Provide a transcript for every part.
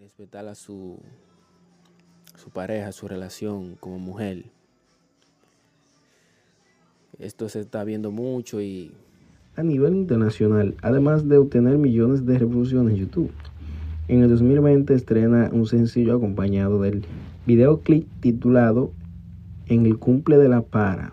Respetar a su, su pareja, su relación como mujer. Esto se está viendo mucho y a nivel internacional, además de obtener millones de reproducciones en YouTube. En el 2020 estrena un sencillo acompañado del videoclip titulado En el cumple de la para,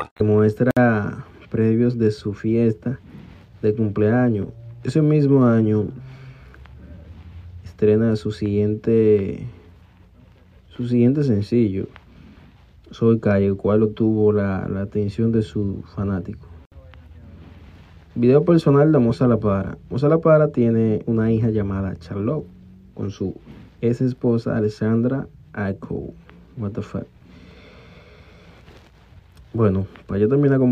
muestra previos de su fiesta de cumpleaños. Ese mismo año estrena su siguiente su siguiente sencillo, Soy Calle, el cual obtuvo la, la atención de su fanático. Video personal de Moza La Para. Moza La Para tiene una hija llamada Charlotte con su ex esposa Alessandra Aiko. What the fuck. Bueno, para yo terminar con